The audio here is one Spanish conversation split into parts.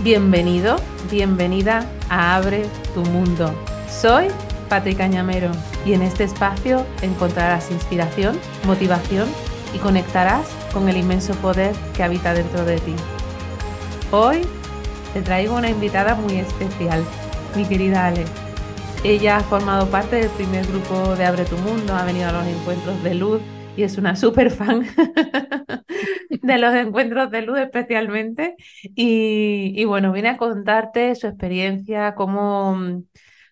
Bienvenido, bienvenida a Abre tu Mundo. Soy Patri Cañamero y en este espacio encontrarás inspiración, motivación y conectarás con el inmenso poder que habita dentro de ti. Hoy te traigo una invitada muy especial, mi querida Ale. Ella ha formado parte del primer grupo de Abre tu Mundo, ha venido a los encuentros de luz y es una súper fan de los encuentros de luz especialmente. Y, y, bueno, viene a contarte su experiencia, cómo,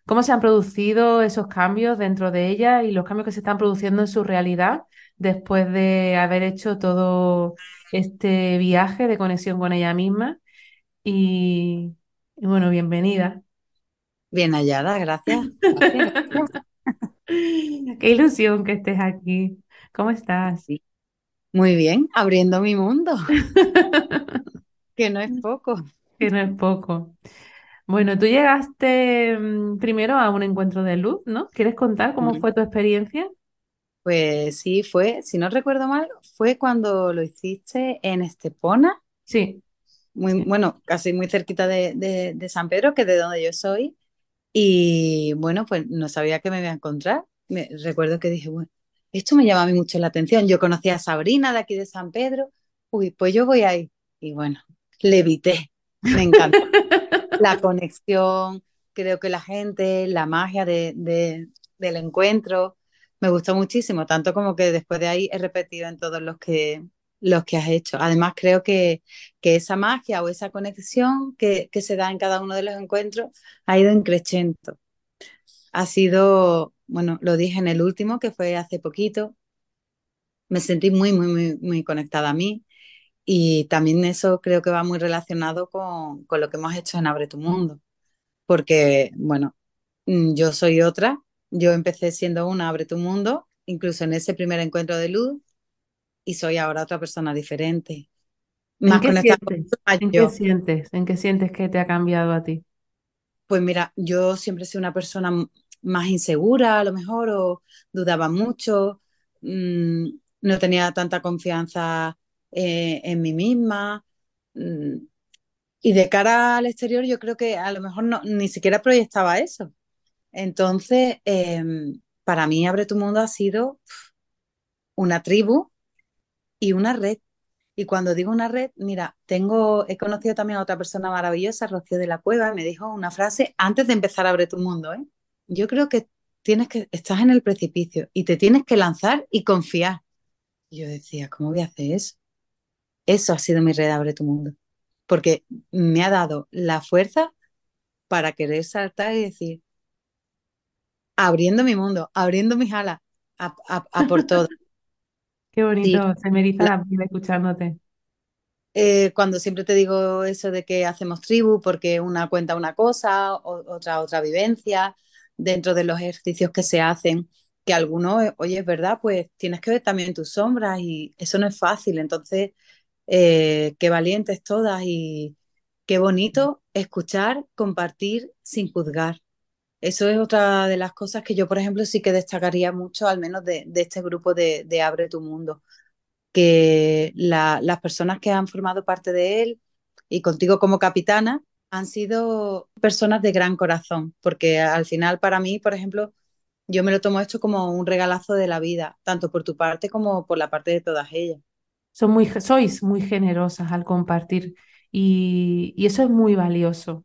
cómo se han producido esos cambios dentro de ella y los cambios que se están produciendo en su realidad después de haber hecho todo este viaje de conexión con ella misma. Y, y bueno, bienvenida. Bien hallada, gracias. Qué ilusión que estés aquí. ¿Cómo estás? Sí. Muy bien, abriendo mi mundo, que no es poco. Que no es poco. Bueno, tú llegaste mm, primero a un encuentro de luz, ¿no? ¿Quieres contar cómo fue tu experiencia? Pues sí, fue, si no recuerdo mal, fue cuando lo hiciste en Estepona, Sí, muy, sí. bueno, casi muy cerquita de, de- de San Pedro, que es de donde yo soy. Y bueno, pues no sabía que me iba a encontrar. Me, recuerdo que dije, bueno, esto me llama a mí mucho la atención. Yo conocía a Sabrina de aquí de San Pedro. Uy, pues yo voy ahí. Y bueno, levité. Me encantó. la conexión, creo que la gente, la magia de, de- del encuentro, me gustó muchísimo, tanto como que después de ahí he repetido en todos los que, los que has hecho. Además, creo que, que esa magia o esa conexión que, que se da en cada uno de los encuentros ha ido en crescendo. Ha sido, bueno, lo dije en el último, que fue hace poquito, me sentí muy, muy, muy, muy conectada a mí. Y también eso creo que va muy relacionado con, con lo que hemos hecho en Abre tu Mundo porque, bueno, mm, yo soy otra, yo empecé siendo una, abre tu mundo, incluso en ese primer encuentro de luz, y soy ahora otra persona diferente, ¿En más qué conectada con sientes? más ¿En qué sientes? ¿En qué sientes que te ha cambiado a ti? Pues mira, yo siempre he sido una persona más insegura, a lo mejor, o dudaba mucho, mm, no tenía tanta confianza eh, en mí misma. mm, y de cara al exterior, yo creo que a lo mejor no, ni siquiera proyectaba eso. Entonces, em, para mí Abre tu Mundo ha sido una tribu y una red. Y cuando digo una red, mira, tengo, he conocido también a otra persona maravillosa, Rocío de la Cueva, y me dijo una frase antes de empezar Abre tu Mundo, ¿eh? Yo creo que tienes que, estás en el precipicio y te tienes que lanzar y confiar. Y yo decía, ¿cómo voy a hacer eso? Eso ha sido mi red Abre tu Mundo, porque me ha dado la fuerza para querer saltar y decir, abriendo mi mundo, abriendo mis alas, a, a, a por todo. Qué Sí, bonito, se me eriza la- la piel escuchándote. eh, cuando siempre te digo eso de que hacemos tribu, porque una cuenta una cosa, o- otra otra vivencia, dentro de los ejercicios que se hacen, que algunos, eh, oye, es verdad, pues tienes que ver también tus sombras y eso no es fácil. Entonces, eh, qué valientes todas y qué bonito escuchar, compartir sin juzgar. Eso es otra de las cosas que yo, por ejemplo, sí que destacaría mucho, al menos de, de este grupo de, de Abre tu Mundo que la- las personas que han formado parte de él y contigo como capitana han sido personas de gran corazón, porque al final para mí, por ejemplo, yo me lo tomo esto como un regalazo de la vida, tanto por tu parte como por la parte de todas ellas. Son muy, sois muy generosas al compartir y, y eso es muy valioso.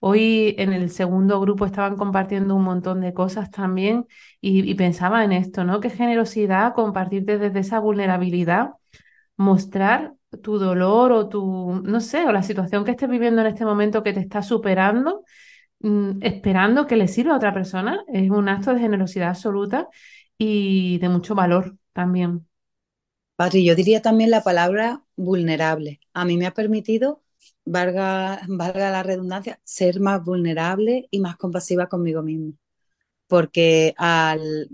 Hoy en el segundo grupo estaban compartiendo un montón de cosas también y, y pensaba en esto, ¿no? Qué generosidad compartirte desde esa vulnerabilidad, mostrar tu dolor o tu, no sé, o la situación que estés viviendo en este momento que te está superando, mm, esperando que le sirva a otra persona. Es un acto de generosidad absoluta y de mucho valor también. Patri, yo diría también la palabra vulnerable. A mí me ha permitido, valga, la redundancia, ser más vulnerable y más compasiva conmigo misma, porque al,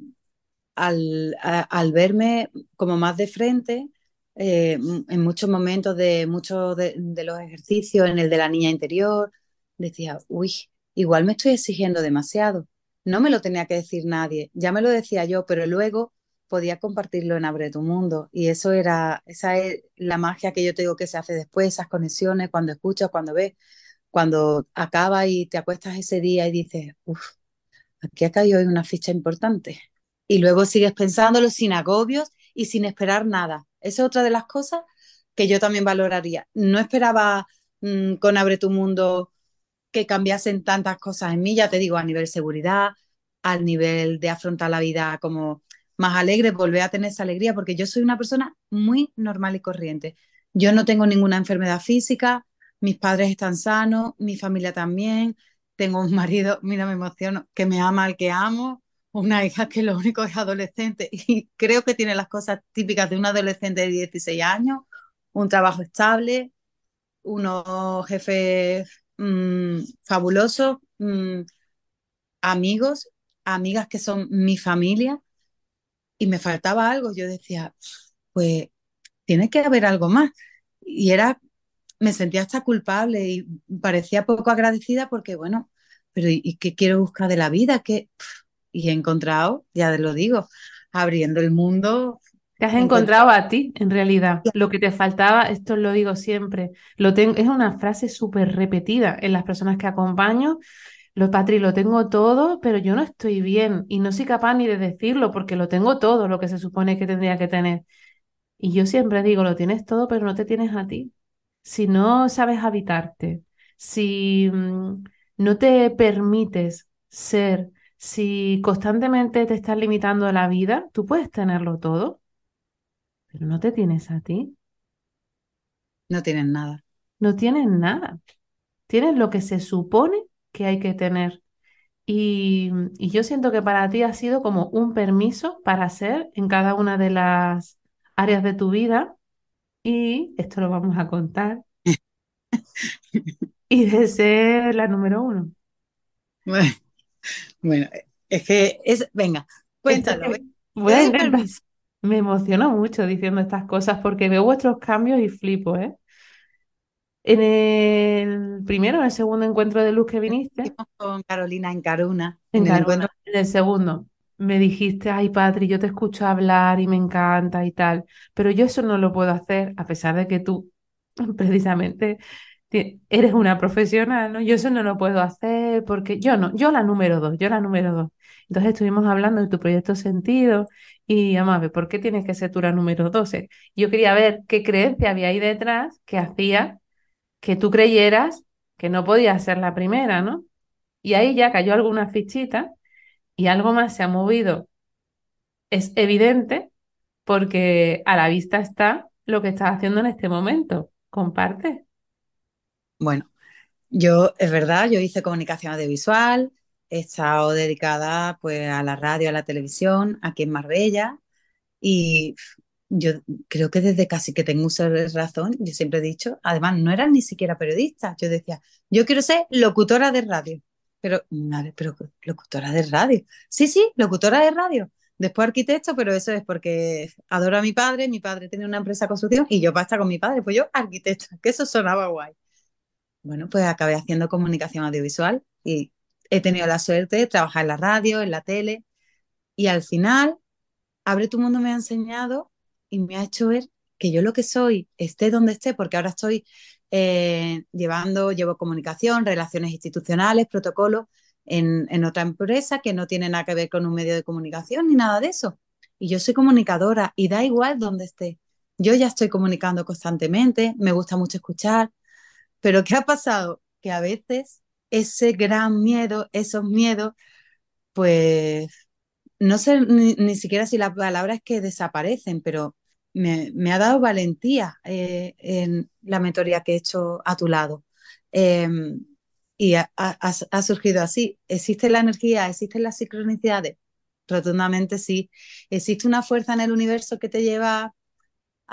al, al verme como más de frente, eh, en muchos momentos de muchos de, los ejercicios, en el de la niña interior, decía, uy, igual me estoy exigiendo demasiado. No me lo tenía que decir nadie, ya me lo decía yo, pero luego podía compartirlo en Abre tu Mundo. Y eso era, esa es la magia que yo te digo que se hace después, esas conexiones, cuando escuchas, cuando ves. cuando acaba y te acuestas ese día y dices, uff, aquí ha caído una ficha importante. Y luego sigues pensándolo sin agobios y sin esperar nada. Esa es otra de las cosas que yo también valoraría. No esperaba mmm, con Abre tu Mundo que cambiasen tantas cosas en mí, ya te digo, a nivel seguridad, al nivel de afrontar la vida como más alegre, volver a tener esa alegría, porque yo soy una persona muy normal y corriente. Yo no tengo ninguna enfermedad física, mis padres están sanos, mi familia también, tengo un marido, mira, me emociono, que me ama al que amo, una hija que lo único es adolescente y creo que tiene las cosas típicas de un adolescente de 16 años, un trabajo estable, unos jefes mmm, fabulosos, mmm, amigos, amigas que son mi familia y me faltaba algo. Yo decía, pues tiene que haber algo más. Y era, me sentía hasta culpable y parecía poco agradecida porque, bueno, pero ¿y qué quiero buscar de la vida? ¿Qué? Y he encontrado, ya lo digo, abriendo el mundo. Te has encontrado a ti, en realidad. Lo que te faltaba, esto lo digo siempre, lo tengo, es una frase súper repetida en las personas que acompaño. Lo, Patri, lo tengo todo, pero yo no estoy bien y no soy capaz ni de decirlo porque lo tengo todo, lo que se supone que tendría que tener. Y yo siempre digo, lo tienes todo, pero no te tienes a ti. Si no sabes habitarte, si mmm, no te permites ser, si constantemente te estás limitando a la vida, tú puedes tenerlo todo, pero no te tienes a ti. No tienes nada. No tienes nada. Tienes lo que se supone que hay que tener. Y, y, yo siento que para ti ha sido como un permiso para ser en cada una de las áreas de tu vida. Y esto lo vamos a contar. y de ser la número uno. Bueno, bueno es que es, venga, cuéntalo. Voy a intentar. Me emociono mucho diciendo estas cosas porque veo vuestros cambios y flipo, ¿eh? En el primero, en el segundo encuentro de luz que viniste. Con Carolina en Caruna. En, en, Caruna, el, encuentro... en el segundo. Me dijiste, ay, Patri, yo te escucho hablar y me encanta y tal. Pero yo eso no lo puedo hacer, a pesar de que tú, precisamente, eres una profesional, ¿no? Yo eso no lo puedo hacer porque yo no, yo la número dos, yo la número dos. Entonces estuvimos hablando de tu proyecto Sentido y, vamos a ver, ¿por qué tienes que ser tú la número 12? Yo quería ver qué creencia había ahí detrás que hacía que tú creyeras que no podías ser la primera, ¿no? Y ahí ya cayó alguna fichita y algo más se ha movido. Es evidente porque a la vista está lo que estás haciendo en este momento. Comparte. Bueno, yo, es verdad, yo hice comunicación audiovisual, he estado dedicada pues a la radio, a la televisión, aquí en Marbella, y yo creo que desde casi que tengo uso de razón, yo siempre he dicho, además no era ni siquiera periodista, yo decía, yo quiero ser locutora de radio, pero, madre, pero locutora de radio, sí, sí, locutora de radio, después arquitecto, pero eso es porque adoro a mi padre, mi padre tenía una empresa de construcción y yo estar con mi padre, pues yo arquitecto, que eso sonaba guay. Bueno, pues acabé haciendo comunicación audiovisual y he tenido la suerte de trabajar en la radio, en la tele y al final Abre tu Mundo me ha enseñado y me ha hecho ver que yo lo que soy, esté donde esté, porque ahora estoy eh, llevando, llevo comunicación, relaciones institucionales, protocolos en, en otra empresa que no tiene nada que ver con un medio de comunicación ni nada de eso. Y yo soy comunicadora y da igual donde esté. Yo ya estoy comunicando constantemente, me gusta mucho escuchar, pero ¿qué ha pasado? Que a veces ese gran miedo, esos miedos, pues no sé ni, siquiera si la palabra es que desaparecen, pero me, me ha dado valentía eh, en la mentoría que he hecho a tu lado. Eh, y ha, ha, ha, surgido así. ¿Existe la energía? ¿Existen las sincronicidades? Rotundamente sí. ¿Existe una fuerza en el universo que te lleva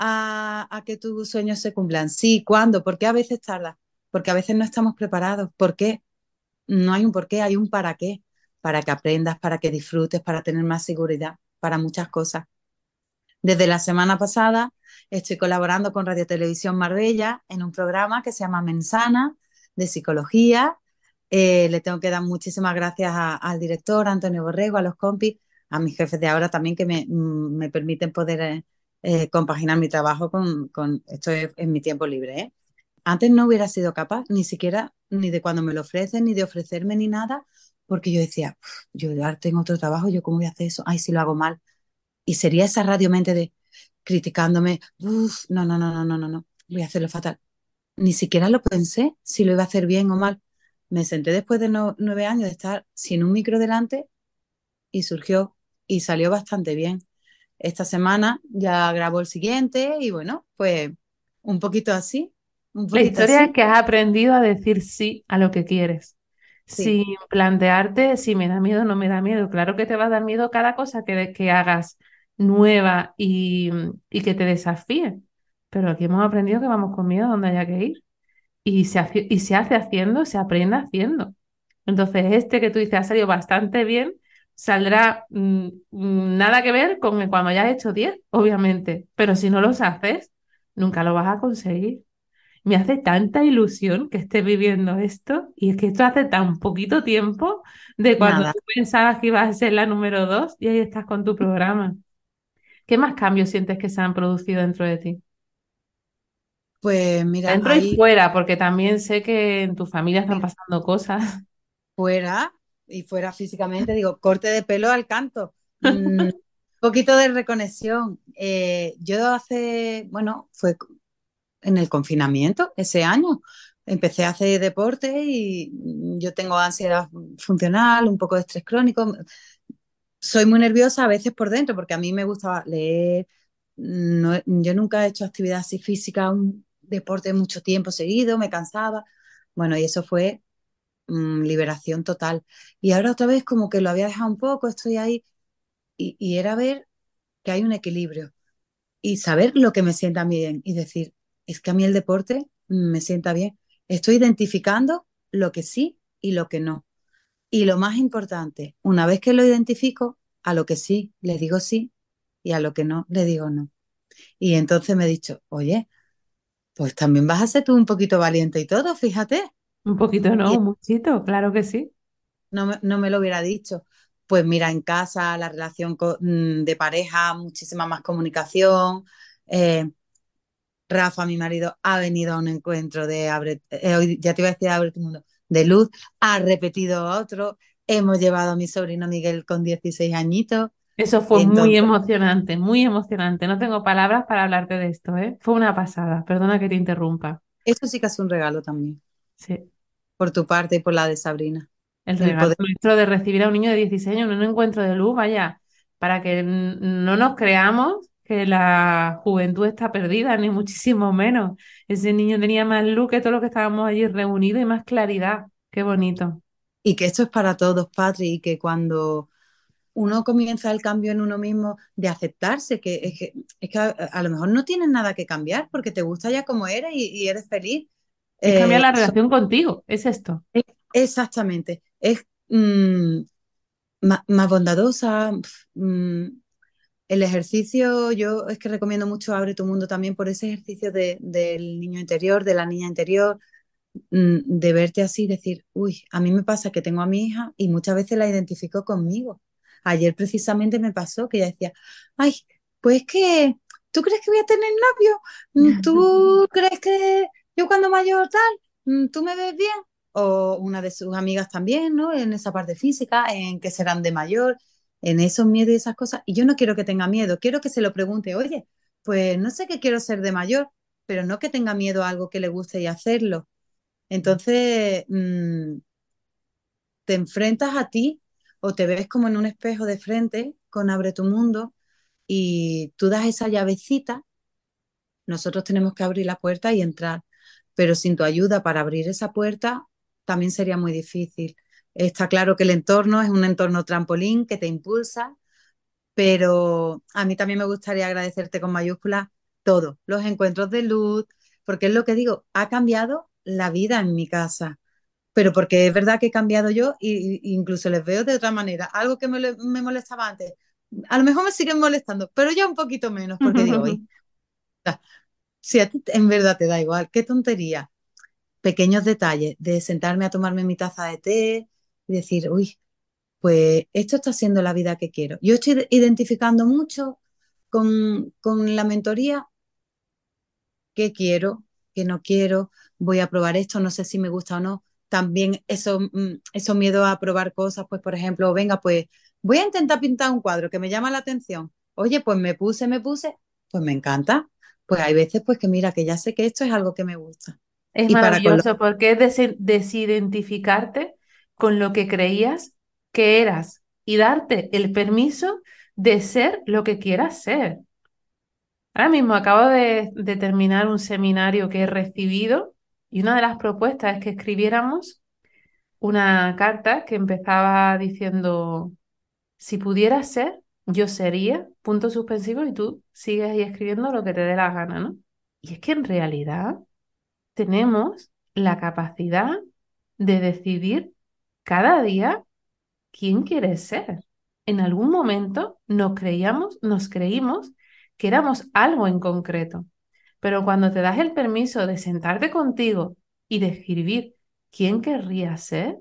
a, que tus sueños se cumplan? Sí, ¿cuándo? ¿Por qué a veces tarda? Porque a veces no estamos preparados. ¿Por qué? No hay un por qué, hay un para qué. Para que aprendas, para que disfrutes, para tener más seguridad, para muchas cosas. Desde la semana pasada estoy colaborando con Radio Televisión Marbella en un programa que se llama Mensana de psicología. Eh, le tengo que dar muchísimas gracias al director Antonio Borrego, a los compis, a mis jefes de ahora también que me, me permiten poder eh, compaginar mi trabajo con, con esto es, en mi tiempo libre. ¿eh? Antes no hubiera sido capaz, ni siquiera, ni de cuando me lo ofrecen, ni de ofrecerme, ni nada, porque yo decía, yo ya tengo otro trabajo, yo cómo voy a hacer eso, ay, si lo hago mal. Y sería esa radiomente de criticándome, uff, no, no, no, no, no, no, no, voy a hacerlo fatal. Ni siquiera lo pensé si lo iba a hacer bien o mal. Me senté después de nueve años de estar sin un micro delante y surgió y salió bastante bien. Esta semana ya grabó el siguiente y bueno, pues un poquito así. Un La historia es que has aprendido a decir sí a lo que quieres, Sí. sin plantearte si me da miedo o no me da miedo. Claro que te va a dar miedo cada cosa que, que hagas nueva y, y que te desafíe, pero aquí hemos aprendido que vamos con miedo a donde haya que ir y se hace, y se hace haciendo, se aprende haciendo. Entonces, este que tú dices ha salido bastante bien, saldrá mm, mm, nada que ver con cuando hayas hecho 10, obviamente, pero si no los haces, nunca lo vas a conseguir. Me hace tanta ilusión que estés viviendo esto y es que esto hace tan poquito tiempo de cuando Nada. tú pensabas que ibas a ser la número dos y ahí estás con tu programa. ¿Qué más cambios sientes que se han producido dentro de ti? Pues mira, Dentro y fuera, porque también sé que en tu familia están pasando cosas. fuera y fuera físicamente, digo, corte de pelo al canto. Un poquito de reconexión. Eh, yo hace, bueno, fue en el confinamiento ese año. Empecé a hacer deporte y yo tengo ansiedad funcional, un poco de estrés crónico. Soy muy nerviosa a veces por dentro porque a mí me gustaba leer. No, yo nunca he hecho actividad así física, un deporte mucho tiempo seguido, me cansaba. Bueno, y eso fue mmm, liberación total. Y ahora otra vez como que lo había dejado un poco, estoy ahí y, y era ver que hay un equilibrio y saber lo que me sienta bien y decir, es que a mí el deporte me sienta bien. Estoy identificando lo que sí y lo que no. Y lo más importante, una vez que lo identifico, a lo que sí le digo sí y a lo que no le digo no. Y entonces me he dicho, oye, pues también vas a ser tú un poquito valiente y todo, fíjate. Un poquito no, Y un muchito, claro que sí. no me, no me lo hubiera dicho. Pues mira, en casa la relación con, mm, de pareja, muchísima más comunicación. Eh, Rafa, mi marido, ha venido a un encuentro de Abre, eh, ya te iba a decir Abre tu mundo, de luz, ha repetido otro. Hemos llevado a mi sobrino Miguel con 16 añitos. Eso fue muy emocionante, muy emocionante. No tengo palabras para hablarte de esto, ¿eh? Fue una pasada. Perdona que te interrumpa. eso sí que es un regalo también, Sí, por tu parte y por la de Sabrina. el regalo nuestro de recibir a un niño de 16 años en un encuentro de luz, vaya, para que no nos creamos que la juventud está perdida, ni muchísimo menos. Ese niño tenía más luz que todos los que estábamos allí reunidos y más claridad. Qué bonito. Y que esto es para todos, Patri, y que cuando uno comienza el cambio en uno mismo de aceptarse, que es que, es que a, a, lo mejor no tienes nada que cambiar porque te gusta ya como eres y, y eres feliz. Es cambiar la Eh, so- relación contigo, es esto. es- exactamente. Es mm, más, bondadosa. mm, el ejercicio, yo es que recomiendo mucho Abre tu Mundo también por ese ejercicio de, del niño interior, de la niña interior, mm, de verte así decir, uy, a mí me pasa que tengo a mi hija y muchas veces la identifico conmigo. Ayer precisamente me pasó que ella decía, ay, pues que, ¿tú crees que voy a tener novio? ¿Tú crees que yo cuando mayor tal, mm, tú me ves bien? O una de sus amigas también, ¿no? En esa parte física, en que serán de mayor, en esos miedos y esas cosas. Y yo no quiero que tenga miedo, quiero que se lo pregunte, oye, pues no sé qué quiero ser de mayor, pero no que tenga miedo a algo que le guste y hacerlo. Entonces, mmm, te enfrentas a ti o te ves como en un espejo de frente con Abre tu Mundo y tú das esa llavecita, nosotros tenemos que abrir la puerta y entrar, pero sin tu ayuda para abrir esa puerta también sería muy difícil. Está claro que el entorno es un entorno trampolín que te impulsa, pero a mí también me gustaría agradecerte con mayúsculas todo, los encuentros de luz, porque es lo que digo, ha cambiado la vida en mi casa pero porque es verdad que he cambiado yo e incluso les veo de otra manera. Algo que me, me, molestaba antes, a lo mejor me siguen molestando, pero ya un poquito menos, porque digo, si a ti en verdad te da igual, qué tontería. Pequeños detalles de sentarme a tomarme mi taza de té y decir, uy, pues esto está siendo la vida que quiero. Yo estoy identificando mucho con, con la mentoría qué quiero, qué no quiero, voy a probar esto, no sé si me gusta o no. También eso, mm, eso miedo a probar cosas, pues por ejemplo, venga, pues voy a intentar pintar un cuadro que me llama la atención. Oye, pues me puse, me puse, pues me encanta. Pues hay veces pues que mira, que ya sé que esto es algo que me gusta. Es maravilloso porque es desidentificarte con lo que creías que eras y darte el permiso de ser lo que quieras ser. Ahora mismo acabo de, terminar un seminario que he recibido y una de las propuestas es que escribiéramos una carta que empezaba diciendo, si pudiera ser, yo sería, punto suspensivo, y tú sigues ahí escribiendo lo que te dé la gana, ¿no? Y es que en realidad tenemos la capacidad de decidir cada día quién quieres ser. En algún momento nos creíamos, nos creímos que éramos algo en concreto. Pero cuando te das el permiso de sentarte contigo y de escribir quién querrías ser,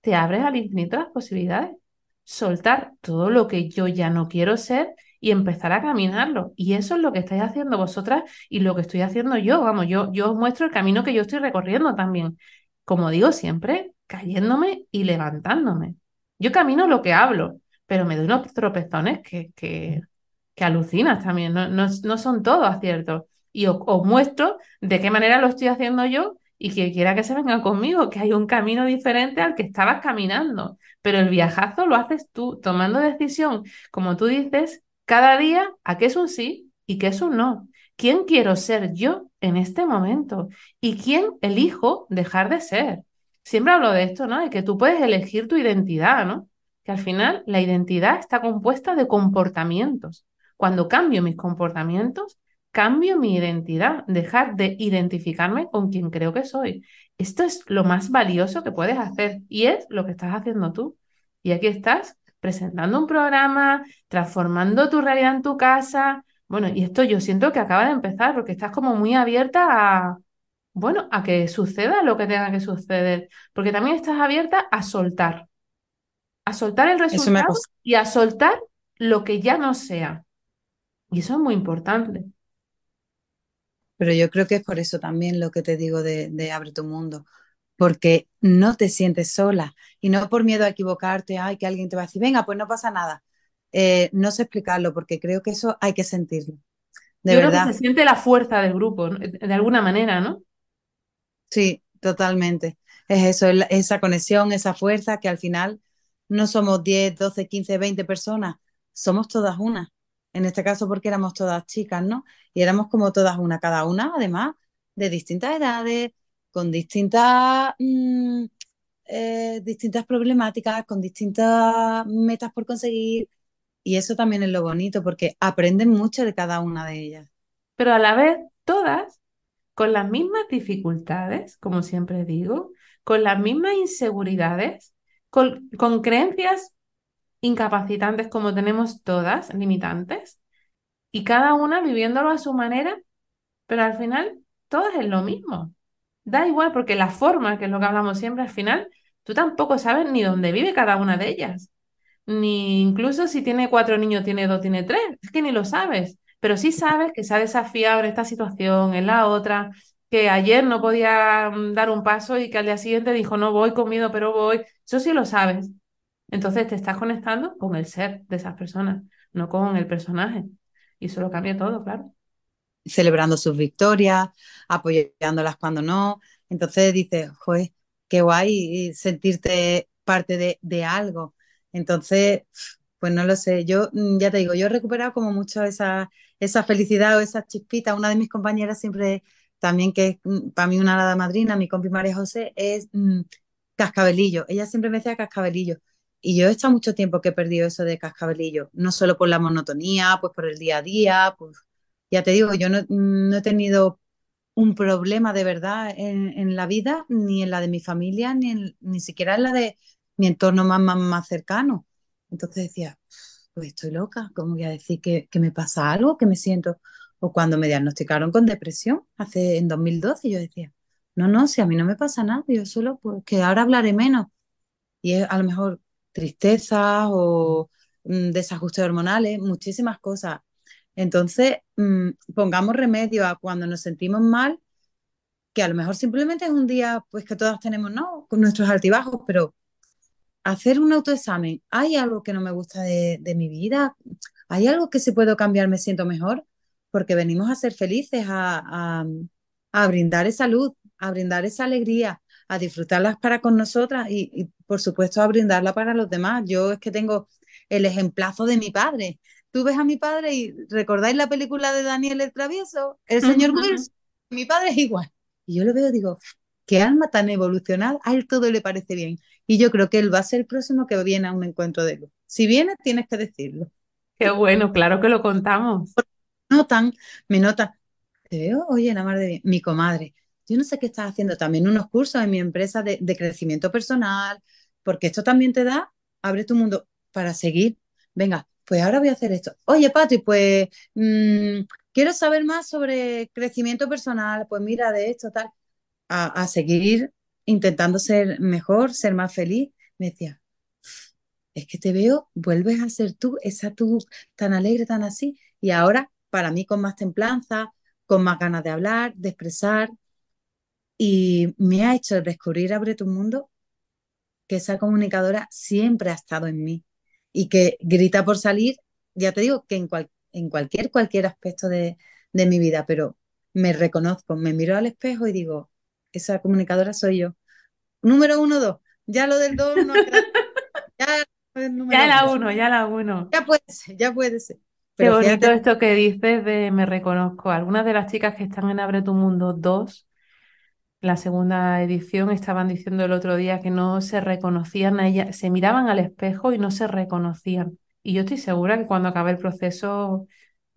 te abres al infinito las posibilidades. Soltar todo lo que yo ya no quiero ser y empezar a caminarlo. Y eso es lo que estáis haciendo vosotras y lo que estoy haciendo yo. Vamos, yo, yo os muestro el camino que yo estoy recorriendo también. Como digo siempre, cayéndome y levantándome. Yo camino lo que hablo, pero me doy unos tropezones que, que, que alucinas también, no, no, son todos aciertos. Y os, muestro de qué manera lo estoy haciendo yo y que quiera que se venga conmigo, que hay un camino diferente al que estabas caminando. Pero el viajazo lo haces tú, tomando decisión, como tú dices, cada día a qué es un sí y qué es un no. ¿Quién quiero ser yo en este momento? ¿Y quién elijo dejar de ser? siempre hablo de esto, ¿no? De que tú puedes elegir tu identidad, ¿no? Que al final la identidad está compuesta de comportamientos. Cuando cambio mis comportamientos, cambio mi identidad, dejar de identificarme con quien creo que soy. Esto es lo más valioso que puedes hacer y es lo que estás haciendo tú. Y aquí estás presentando un programa, transformando tu realidad en tu casa. Bueno, y esto yo siento que acaba de empezar porque estás como muy abierta a, bueno, a que suceda lo que tenga que suceder, porque también estás abierta a soltar, a soltar el resultado y a soltar lo que ya no sea. Y eso es muy importante. Pero yo creo que es por eso también lo que te digo de, abre tu mundo, porque no te sientes sola y no por miedo a equivocarte, ay, que alguien te va a decir, venga, pues no pasa nada. Eh, no sé explicarlo, porque creo que eso hay que sentirlo. De yo verdad. creo que se siente la fuerza del grupo, de alguna manera, ¿no? Sí, totalmente. Es eso, esa conexión, esa fuerza que al final no somos 10, 12, 15, 20 personas, somos todas una. En este caso porque éramos todas chicas, ¿no? Y éramos como todas una, cada una además de distintas edades, con distintas, mm, eh, distintas problemáticas, con distintas metas por conseguir. Y eso también es lo bonito porque aprenden mucho de cada una de ellas. Pero a la vez, todas con las mismas dificultades, como siempre digo, con las mismas inseguridades, con, creencias incapacitantes como tenemos todas, limitantes, y cada una viviéndolo a su manera, pero al final todas es lo mismo. Da igual, porque la forma, que es lo que hablamos siempre, al final tú tampoco sabes ni dónde vive cada una de ellas, ni incluso si tiene cuatro niños, tiene dos, tiene tres, es que ni lo sabes pero sí sabes que se ha desafiado en esta situación, en la otra, que ayer no podía mm, dar un paso y que al día siguiente dijo, no voy comido, pero voy. Eso sí lo sabes. Entonces te estás conectando con el ser de esas personas, no con el personaje. Y eso lo cambia todo, claro. Celebrando sus victorias, apoyándolas cuando no. Entonces dices, joder, qué guay sentirte parte de, de algo. Entonces, pues no lo sé, yo mm, ya te digo, yo he recuperado como mucho esa, esa felicidad o esa chispita. Una de mis compañeras siempre, también que es mm, para mí una nada madrina, mi compi María José, es mm, cascabelillo. Ella siempre me decía cascabelillo. Y yo he estado mucho tiempo que he perdido eso de cascabelillo, no solo por la monotonía, pues por el día a día, pues ya te digo, yo no, he tenido un problema de verdad en, la vida, ni en la de mi familia, ni, ni siquiera en la de mi entorno más, más, más cercano. Entonces decía, pues estoy loca, ¿cómo voy a decir que, me pasa algo, que me siento? O cuando me diagnosticaron con depresión, hace en 2012, yo decía, no, no, si a mí no me pasa nada, yo solo, pues que ahora hablaré menos. Y a lo mejor tristeza o mm, desajustes hormonales, muchísimas cosas. Entonces, mm, pongamos remedio a cuando nos sentimos mal, que a lo mejor simplemente es un día pues que todas tenemos, ¿no? Con nuestros altibajos, pero hacer un autoexamen, ¿hay algo que no me gusta de, mi vida? ¿Hay algo que si puedo cambiar me siento mejor? Porque venimos a ser felices, a, a brindar esa luz, a brindar esa alegría, a disfrutarlas para con nosotras y, y, por supuesto a brindarla para los demás. Yo es que tengo el ejemplazo de mi padre. Tú ves a mi padre y recordáis la película de Daniel el Travieso, el señor uh -huh. Wilson, mi padre es igual. Y yo lo veo y digo, qué alma tan evolucionada, a él todo le parece bien. Y yo creo que él va a ser el próximo que viene a un encuentro de luz. Si viene, tienes que decirlo. Qué bueno, claro que lo contamos. Notan, me notan. Te veo, oye, la madre de mi comadre. Yo no sé qué estás haciendo también unos cursos en mi empresa de, crecimiento personal, porque esto también te da, abre tu mundo para seguir. Venga, pues ahora voy a hacer esto. Oye, Patri, pues mmm, quiero saber más sobre crecimiento personal. Pues mira, de esto, tal. A, seguir intentando ser mejor, ser más feliz. Me decía, es que te veo, vuelves a ser tú, esa tú tan alegre, tan así. Y ahora, para mí, con más templanza, con más ganas de hablar, de expresar. Y me ha hecho descubrir Abre tu Mundo que esa comunicadora siempre ha estado en mí y que grita por salir, ya te digo que en, cual, en cualquier, cualquier aspecto de, de, mi vida, pero me reconozco, me miro al espejo y digo, esa comunicadora soy yo. Número uno, dos. Ya lo del dos no ya, ya la uno, ya la uno. Ya puede ser, ya puede ser. Pero Qué bonito fíjate... esto que dices de me reconozco. Algunas de las chicas que están en Abre tu Mundo 2 la segunda edición estaban diciendo el otro día que no se reconocían a ella, se miraban al espejo y no se reconocían. Y yo estoy segura que cuando acabe el proceso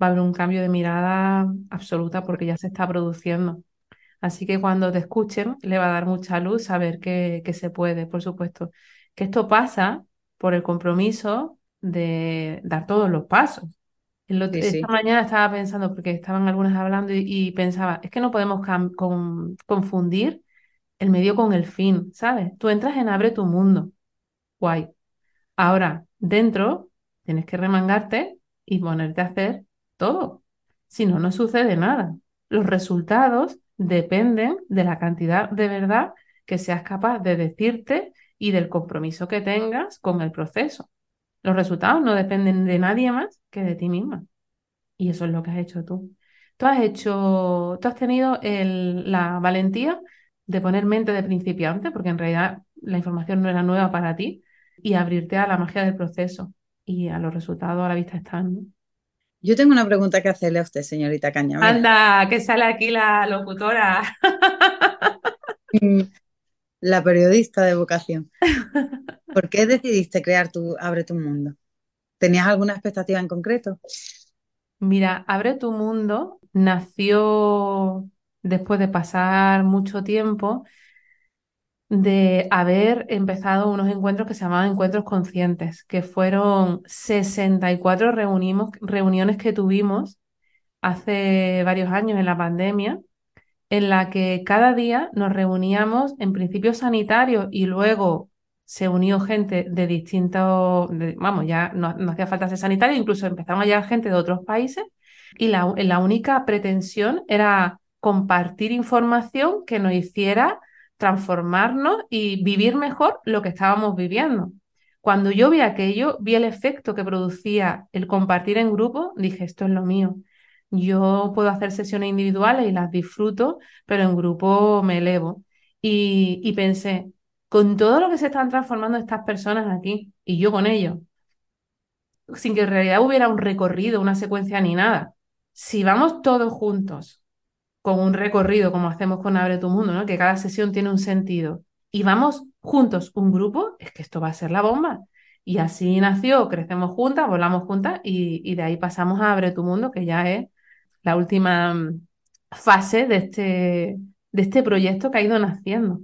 va a haber un cambio de mirada absoluta porque ya se está produciendo. Así que cuando te escuchen le va a dar mucha luz saber que, se puede, por supuesto. Que esto pasa por el compromiso de dar todos los pasos. Lo, sí, esta sí. mañana estaba pensando, porque estaban algunas hablando y, y pensaba, es que no podemos con, confundir el medio con el fin, ¿sabes? Tú entras en Abre tu Mundo. Guay. Ahora, dentro, tienes que remangarte y ponerte a hacer todo. Si no, no sucede nada. Los resultados dependen de la cantidad de verdad que seas capaz de decirte y del compromiso que tengas con el proceso. Los resultados no dependen de nadie más que de ti misma. Y eso es lo que has hecho tú. Tú has hecho, tú has tenido el, la valentía de poner mente de principiante, porque en realidad la información no era nueva para ti, y abrirte a la magia del proceso. Y a los resultados a la vista están. ¿no? Yo tengo una pregunta que hacerle a usted, señorita Caña. Anda, que sale aquí la locutora. la periodista de vocación. ¿Por qué decidiste crear tu Abre tu Mundo? ¿Tenías alguna expectativa en concreto? Mira, Abre tu Mundo nació después de pasar mucho tiempo de haber empezado unos encuentros que se llamaban encuentros conscientes, que fueron 64 reunimos, reuniones que tuvimos hace varios años en la pandemia, en la que cada día nos reuníamos en principios sanitarios y luego se unió gente de distintos, de, vamos, ya no, no, hacía falta ser sanitario, incluso empezaron a llegar gente de otros países y la, la única pretensión era compartir información que nos hiciera transformarnos y vivir mejor lo que estábamos viviendo. Cuando yo vi aquello, vi el efecto que producía el compartir en grupo, dije, esto es lo mío. Yo puedo hacer sesiones individuales y las disfruto, pero en grupo me elevo. Y, y pensé, con todo lo que se están transformando estas personas aquí, y yo con ellos, sin que en realidad hubiera un recorrido, una secuencia ni nada, si vamos todos juntos con un recorrido como hacemos con Abre tu Mundo, ¿no? que cada sesión tiene un sentido, y vamos juntos un grupo, es que esto va a ser la bomba. Y así nació, crecemos juntas, volamos juntas y, y de ahí pasamos a Abre tu Mundo, que ya es la última mm, fase de este, de este proyecto que ha ido naciendo.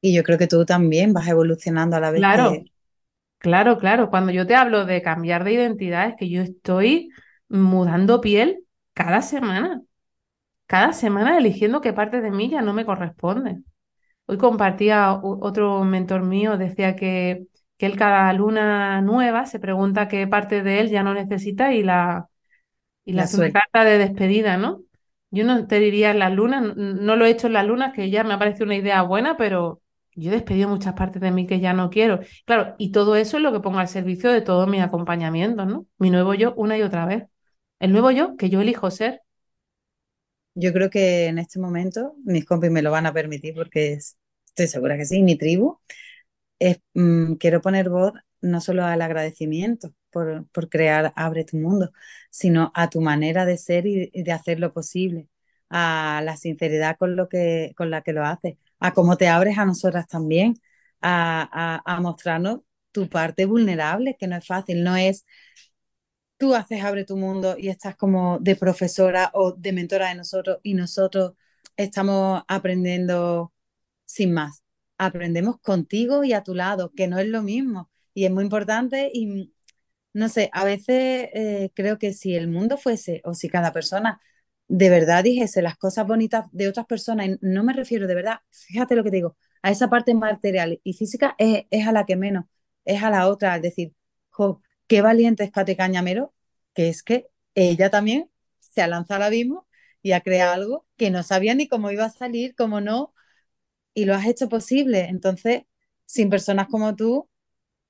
Y yo creo que tú también vas evolucionando a la vez. Claro, que... claro, claro. Cuando yo te hablo de cambiar de identidad, es que yo estoy mudando piel cada semana. Cada semana eligiendo qué parte de mí ya no me corresponde. Hoy compartía otro mentor mío, decía que, que él cada luna nueva se pregunta qué parte de él ya no necesita y la, y la, la carta de despedida, ¿no? Yo no te diría en las lunas, no, lo he hecho en las lunas, que ya me ha parecido una idea buena, pero yo he despedido muchas partes de mí que ya no quiero. Claro, y todo eso es lo que pongo al servicio de todos mis acompañamientos, ¿no? Mi nuevo yo una y otra vez. El nuevo yo que yo elijo ser. Yo creo que en este momento mis compis me lo van a permitir porque es- estoy segura que sí, mi tribu. Es, mm, quiero poner voz no solo al agradecimiento por, por crear Abre tu Mundo, sino a tu manera de ser y, de hacer lo posible, a la sinceridad con, lo que, con la que lo haces, a cómo te abres a nosotras también, a, a, a mostrarnos tu parte vulnerable, que no es fácil, no es tú haces Abre tu Mundo y estás como de profesora o de mentora de nosotros y nosotros estamos aprendiendo sin más. Aprendemos contigo y a tu lado, que no es lo mismo. Y es muy importante y no sé, a veces eh, creo que si el mundo fuese o si cada persona de verdad dijese las cosas bonitas de otras personas, y no me refiero de verdad, fíjate lo que te digo, a esa parte material y física es, a la que menos, es a la otra, es decir, jo, qué valiente es Pati Cañamero, que es que ella también se ha lanzado al abismo y ha creado algo que no sabía ni cómo iba a salir, cómo no, y lo has hecho posible. Entonces, sin personas como tú,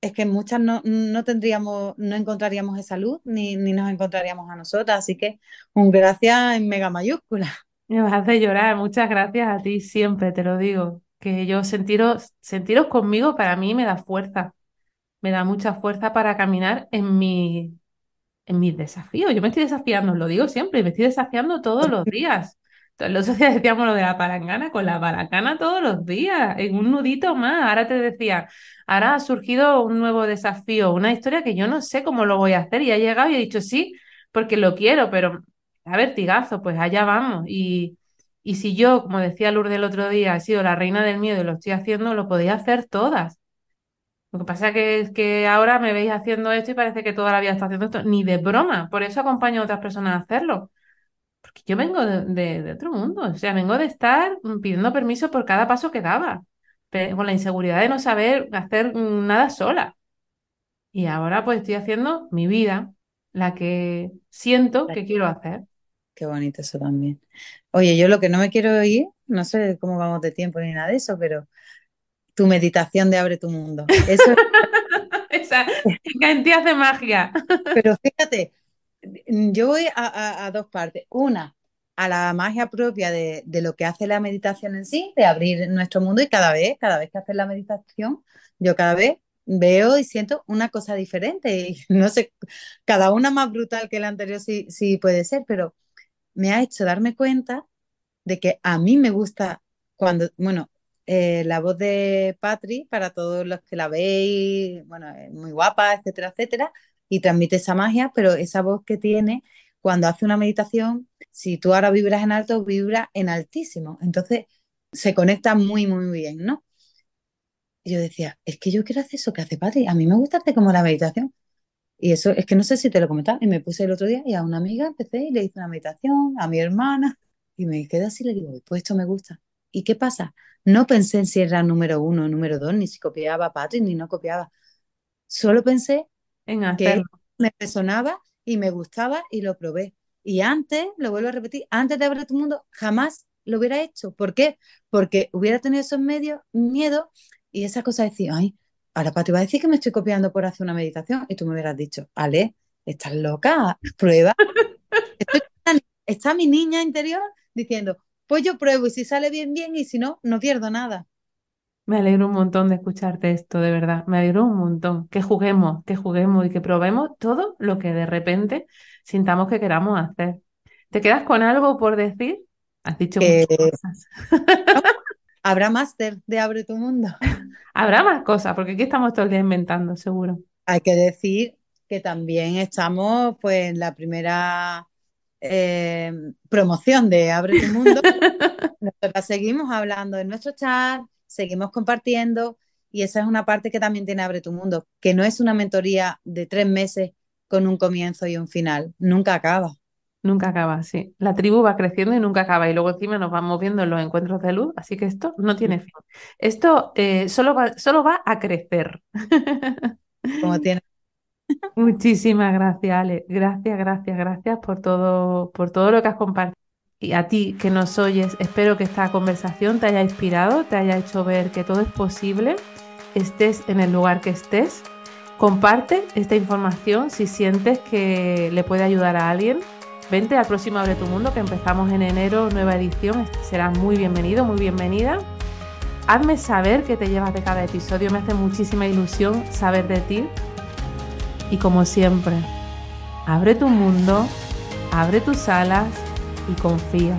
es que muchas no, no tendríamos, no encontraríamos esa luz ni, ni nos encontraríamos a nosotras. Así que un gracias en mega mayúscula. Me vas a hacer llorar. Muchas gracias a ti siempre, te lo digo. Que yo sentiros, sentiros conmigo para mí me da fuerza. Me da mucha fuerza para caminar en mi, en mis desafíos. Yo me estoy desafiando, lo digo siempre, me estoy desafiando todos los días. Los otros días decíamos lo de la palangana, con la palangana todos los días, en un nudito más. Ahora te decía, ahora ha surgido un nuevo desafío, una historia que yo no sé cómo lo voy a hacer y ha llegado y he dicho sí, porque lo quiero, pero a vertigazo, pues allá vamos. Y, y si yo, como decía Lourdes el otro día, he sido la reina del miedo y lo estoy haciendo, lo podía hacer todas. Lo que pasa que es que ahora me veis haciendo esto y parece que toda la vida está haciendo esto, ni de broma. Por eso acompaño a otras personas a hacerlo. Porque yo vengo de, de- de otro mundo, o sea, vengo de estar pidiendo permiso por cada paso que daba, con la inseguridad de no saber hacer nada sola. Y ahora pues estoy haciendo mi vida, la que siento que quiero hacer. Qué bonito eso también. Oye, yo lo que no me quiero ir, no sé cómo vamos de tiempo ni nada de eso, pero tu meditación de Abre tu Mundo. Eso es Esa que en ti hace magia. Pero fíjate, yo voy a, a- dos partes. Una, a la magia propia de, de lo que hace la meditación en sí, de abrir nuestro mundo y cada vez, cada vez que haces la meditación, yo cada vez veo y siento una cosa diferente. Y no sé, cada una más brutal que la anterior sí, sí puede ser, pero me ha hecho darme cuenta de que a mí me gusta cuando, bueno, eh, la voz de Patri, para todos los que la veis, bueno, es muy guapa, etcétera, etcétera, y transmite esa magia, pero esa voz que tiene cuando hace una meditación, si tú ahora vibras en alto, vibra en altísimo. Entonces se conecta muy, muy bien, ¿no? Yo decía, es que yo quiero hacer eso que hace Patri, a mí me gusta hacer como la meditación. Y eso es que no sé si te lo comentaba, y me puse el otro día y a una amiga empecé y le hice una meditación, a mi hermana, y me quedé así le digo, pues esto me gusta. ¿Y qué pasa? No pensé en si era número uno o número dos, ni si copiaba a Patrick, ni no copiaba. Solo pensé En que hacerlo. me resonaba y me gustaba y lo probé. Y antes, lo vuelvo a repetir, antes de abrir tu mundo, jamás lo hubiera hecho. ¿Por qué? Porque hubiera tenido esos medios, miedo y esa cosa de decir, ay, ahora Pati va a decir que me estoy copiando por hacer una meditación y tú me hubieras dicho, Ale, estás loca, prueba. Estoy- está mi niña interior diciendo, pues yo pruebo y si sale bien, bien y si no, no pierdo nada. Me alegro un montón de escucharte esto, de verdad. Me alegro un montón. Que juguemos, que juguemos y que probemos todo lo que de repente sintamos que queramos hacer. ¿Te quedas con algo por decir? Has dicho Que muchas cosas. habrá máster de Abre tu Mundo. Habrá más cosas, porque aquí estamos todo el día inventando, seguro. Hay que decir que también estamos pues en la primera eh, promoción de Abre tu Mundo. Nosotras seguimos hablando en nuestro chat, seguimos compartiendo y esa es una parte que también tiene Abre tu Mundo, que no es una mentoría de tres meses con un comienzo y un final, nunca acaba. Nunca acaba, sí. La tribu va creciendo y nunca acaba. Y luego encima nos vamos viendo en los encuentros de luz, así que esto no tiene fin. Esto eh, solo va, solo va a crecer. Como tiene Muchísimas gracias, Ale. Gracias, gracias, gracias por todo, por todo lo que has compartido. Y a ti que nos oyes, espero que esta conversación te haya inspirado, te haya hecho ver que todo es posible, estés en el lugar que estés. Comparte esta información si sientes que le puede ayudar a alguien. Vente al próximo Abre tu Mundo que empezamos en enero, nueva edición. Serás muy bienvenido, muy bienvenida. Hazme saber qué te llevas de cada episodio, me hace muchísima ilusión saber de ti. Y como siempre, abre tu mundo, abre tus alas y confía.